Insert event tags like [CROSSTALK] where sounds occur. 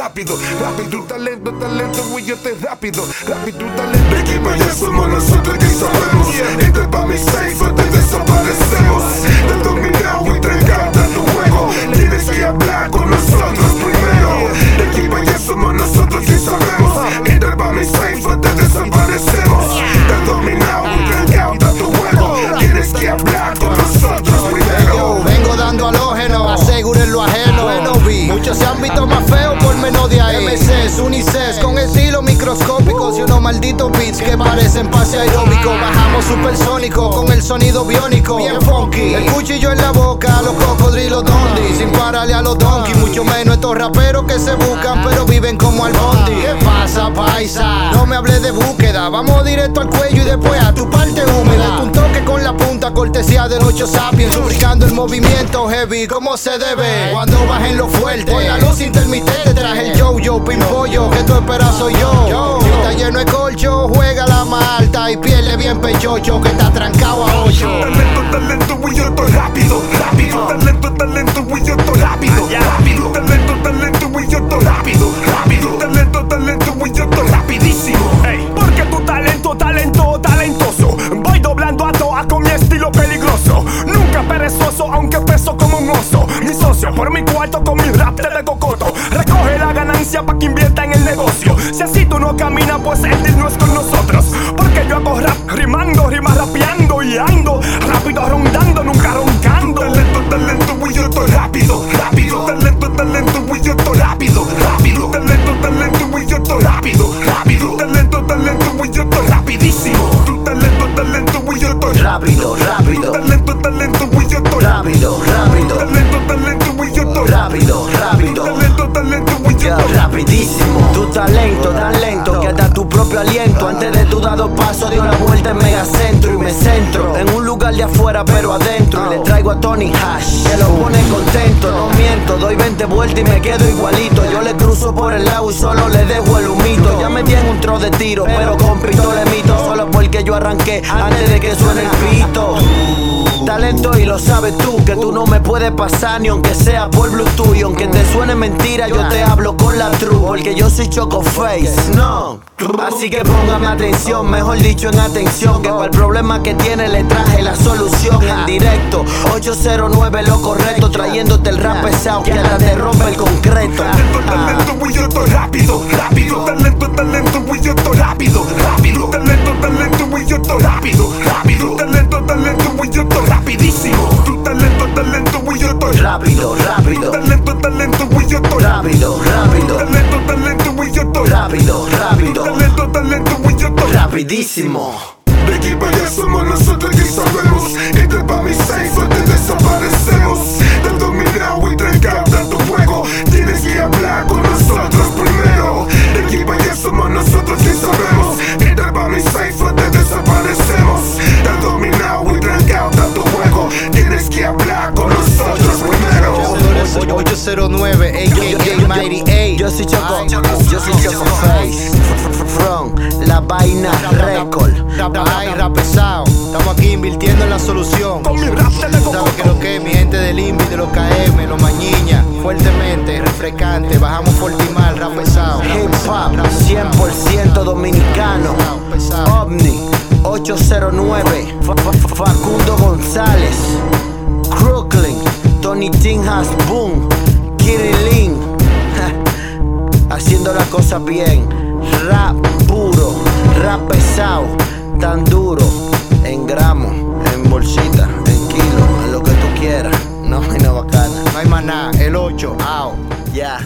rápido. Rápido, talento, talento, te rápido. Rápido, talento. Para allá somos nosotros que sabemos. Entra pa' mi safe, te desaparecemos. Te dominado y entregada tu juego. Tienes que hablar con nosotros primero. Para allá somos nosotros que sabemos. Entra pa' mi safe, te desaparecemos. Te dominado y entregada tu juego. Tienes que hablar con nosotros con estilo microscópicos y unos malditos beats que parecen pase aeróbico. Bajamos supersónico con el sonido biónico, bien funky. El cuchillo en la boca, los cocodrilos dondi. Sin pararle a los menos estos raperos que se buscan, pero viven como al bondi. ¿Qué pasa, paisa? No me hables de búsqueda, vamos directo al cuello y después a tu parte húmeda. Un toque con la punta, cortesía del 8 sapiens. Ubicando el movimiento heavy como se debe. Cuando bajen lo fuerte, con la luz intermitente traje el yo-yo, pimpollo, que tú esperas soy yo. Si está lleno de colcho, juega la malta y pierde bien pechocho, que está trancado a 8. Talento, talento, yo estoy rápido, rápido. Talento, talento, yo estoy rápido, rápido. Por mi cuarto con mi rap te de cocoto. Recoge la ganancia pa' que invierta en el negocio. Si así tú no caminas, pues el deal no es con nosotros. Porque yo hago rap rimando, rima rapeando y ando. Rápido rondando, nunca roncando. Talento, talento, güey, yo estoy rápido, rápido. Talento, talento, güey, yo estoy rápido, rápido. Talento, talento, güey, yo estoy rápido, rápido. Talento, talento, güey, yo estoy rapidísimo. Tu talento, talento, güey, yo estoy Rápido, rápido, Talento, talento, güey, yo estoy rápido, aliento. Antes de tu dado paso dio la vuelta en megacentro y me centro en un lugar de afuera pero adentro. Y le traigo a Tony Hash que lo pone contento. No miento, doy 20 vueltas y me quedo igualito. Yo le cruzo por el lado y solo le dejo el humito. Ya me tiene un tro de tiro, pero con pistola solo porque yo arranqué antes de que suene el pito. Talento y lo sabes tú, que tú no me puedes pasar ni aunque sea por Bluetooth. Y aunque te suene mentira, yo te hablo con la true, porque yo soy Choco Face. No, así que póngame atención, mejor dicho en atención, que para el problema que tiene le traje la solución en directo. 809 lo correcto, trayéndote el rap pesado que hasta te rompe el concreto. Güey, yo estoy rápido, rápido. Yo estoy rápido, rápido. Talento, talento, güey, yo estoy rapidísimo. Tu talento, talento, güey, yo estoy Rápido, rápido, Talento, talento, güey, yo estoy rápido, rápido, Talento, talento, güey, yo estoy rápido, rápido, Talento, talento, güey, yo estoy rapidísimo. De aquí para allá somos nosotros que sabemos. Entra pa' mi safe o te desaparecemos. 809, aka Mighty 8. Yo soy Choco, yo soy Choco Face. From la vaina record. High, rap. Estamos aquí invirtiendo en la solución. Con ¿Sabes que lo que es? Mi gente del INVI, de los KM, los Mañiña. Fuertemente, refrescante. Bajamos Fortimal, rap pesado. Hip hop 100% dominicano. OVNI 809. Fa- fa- Facundo González. Tony Tinhas Boom. Kirilin. [LAUGHS] Haciendo las cosas bien. Rap puro. Rap pesado. Tan duro. En gramos. En bolsita. En kilo. En lo que tú quieras. No, [LAUGHS] no bacana. No hay nada. El 8, out. Ya.